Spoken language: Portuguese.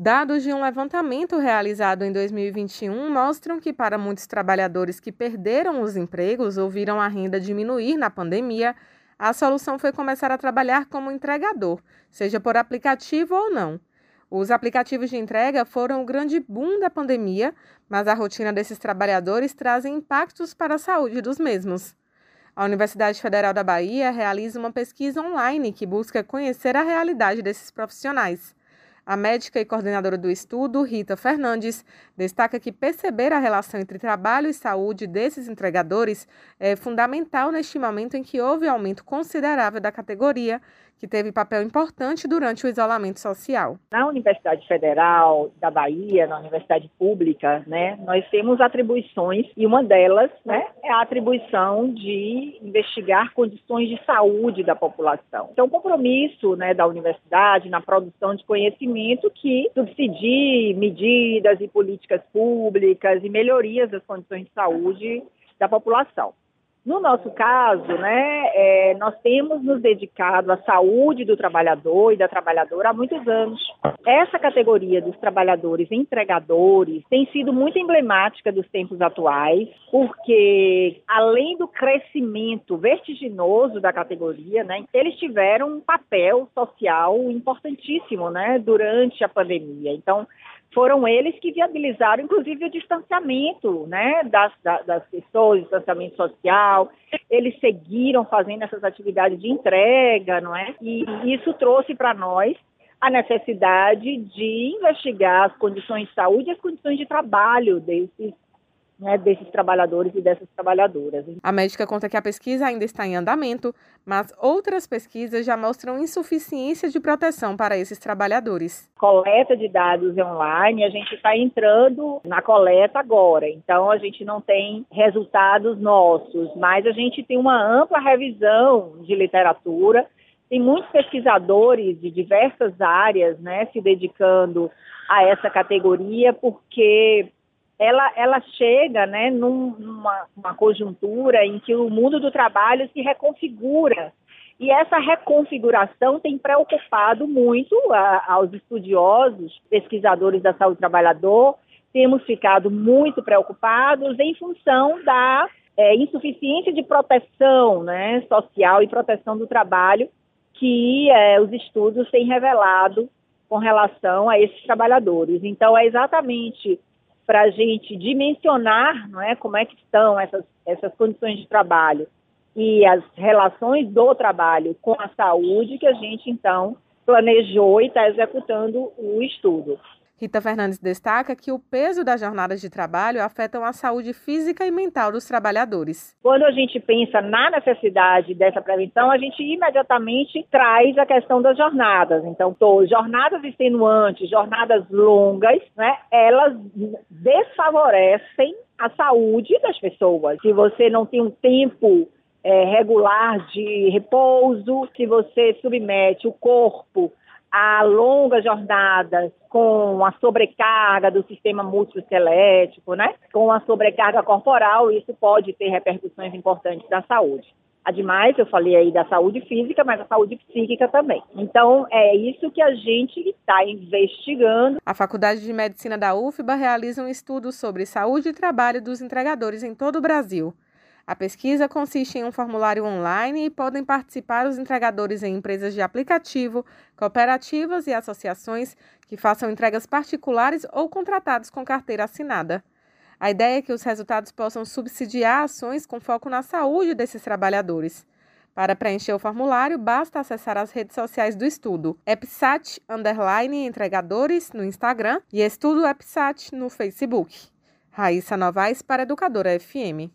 Dados de um levantamento realizado em 2021 mostram que, para muitos trabalhadores que perderam os empregos ou viram a renda diminuir na pandemia, a solução foi começar a trabalhar como entregador, seja por aplicativo ou não. Os aplicativos de entrega foram o grande boom da pandemia, mas a rotina desses trabalhadores traz impactos para a saúde dos mesmos. A Universidade Federal da Bahia realiza uma pesquisa online que busca conhecer a realidade desses profissionais. A médica e coordenadora do estudo, Rita Fernandes, destaca que perceber a relação entre trabalho e saúde desses entregadores é fundamental neste momento em que houve aumento considerável da categoria que teve papel importante durante o isolamento social. Na Universidade Federal da Bahia, na Universidade Pública, né, nós temos atribuições e uma delas, né, é a atribuição de investigar condições de saúde da população. Então, o compromisso, né, da universidade na produção de conhecimento que subsidie medidas e políticas públicas e melhorias das condições de saúde da população. No nosso caso, né, é, nós temos nos dedicado à saúde do trabalhador e da trabalhadora há muitos anos. Essa categoria dos trabalhadores entregadores tem sido muito emblemática dos tempos atuais, porque além do crescimento vertiginoso da categoria, né, eles tiveram um papel social importantíssimo, né, durante a pandemia. Então, foram eles que viabilizaram, inclusive, o distanciamento né, das, das pessoas, distanciamento social. Eles seguiram fazendo essas atividades de entrega, não é? E isso trouxe para nós a necessidade de investigar as condições de saúde e as condições de trabalho desses né, desses trabalhadores e dessas trabalhadoras. A médica conta que a pesquisa ainda está em andamento, mas outras pesquisas já mostram insuficiência de proteção para esses trabalhadores. Coleta de dados online, a gente está entrando na coleta agora, então a gente não tem resultados nossos, mas a gente tem uma ampla revisão de literatura. Tem muitos pesquisadores de diversas áreas né, se dedicando a essa categoria, porque ela, ela chega né, numa conjuntura em que o mundo do trabalho se reconfigura. E essa reconfiguração tem preocupado muito a, aos estudiosos, pesquisadores da saúde do trabalhador. Temos ficado muito preocupados em função da é, insuficiência de proteção né, social e proteção do trabalho que é, os estudos têm revelado com relação a esses trabalhadores. Então, é exatamente para a gente dimensionar não é, como é que estão essas, essas condições de trabalho e as relações do trabalho com a saúde que a gente, então, planejou e está executando o estudo. Rita Fernandes destaca que o peso das jornadas de trabalho afetam a saúde física e mental dos trabalhadores. Quando a gente pensa na necessidade dessa prevenção, a gente imediatamente traz a questão das jornadas. Então, jornadas extenuantes, jornadas longas, né, elas desfavorecem a saúde das pessoas. Se você não tem um tempo é, regular de repouso, se você submete o corpo a longas jornadas com a sobrecarga do sistema musculoesquelético, né? Com a sobrecarga corporal, isso pode ter repercussões importantes da saúde. Ademais, eu falei aí da saúde física, mas a saúde psíquica também. Então, é isso que a gente está investigando. A Faculdade de Medicina da UFBA realiza um estudo sobre saúde e trabalho dos entregadores em todo o Brasil. A pesquisa consiste em um formulário online e podem participar os entregadores em empresas de aplicativo, cooperativas e associações que façam entregas particulares ou contratados com carteira assinada. A ideia é que os resultados possam subsidiar ações com foco na saúde desses trabalhadores. Para preencher o formulário, basta acessar as redes sociais do estudo, EPSAT underline entregadores no Instagram e Estudo EPSAT no Facebook. Raíssa Novaes para Educadora FM.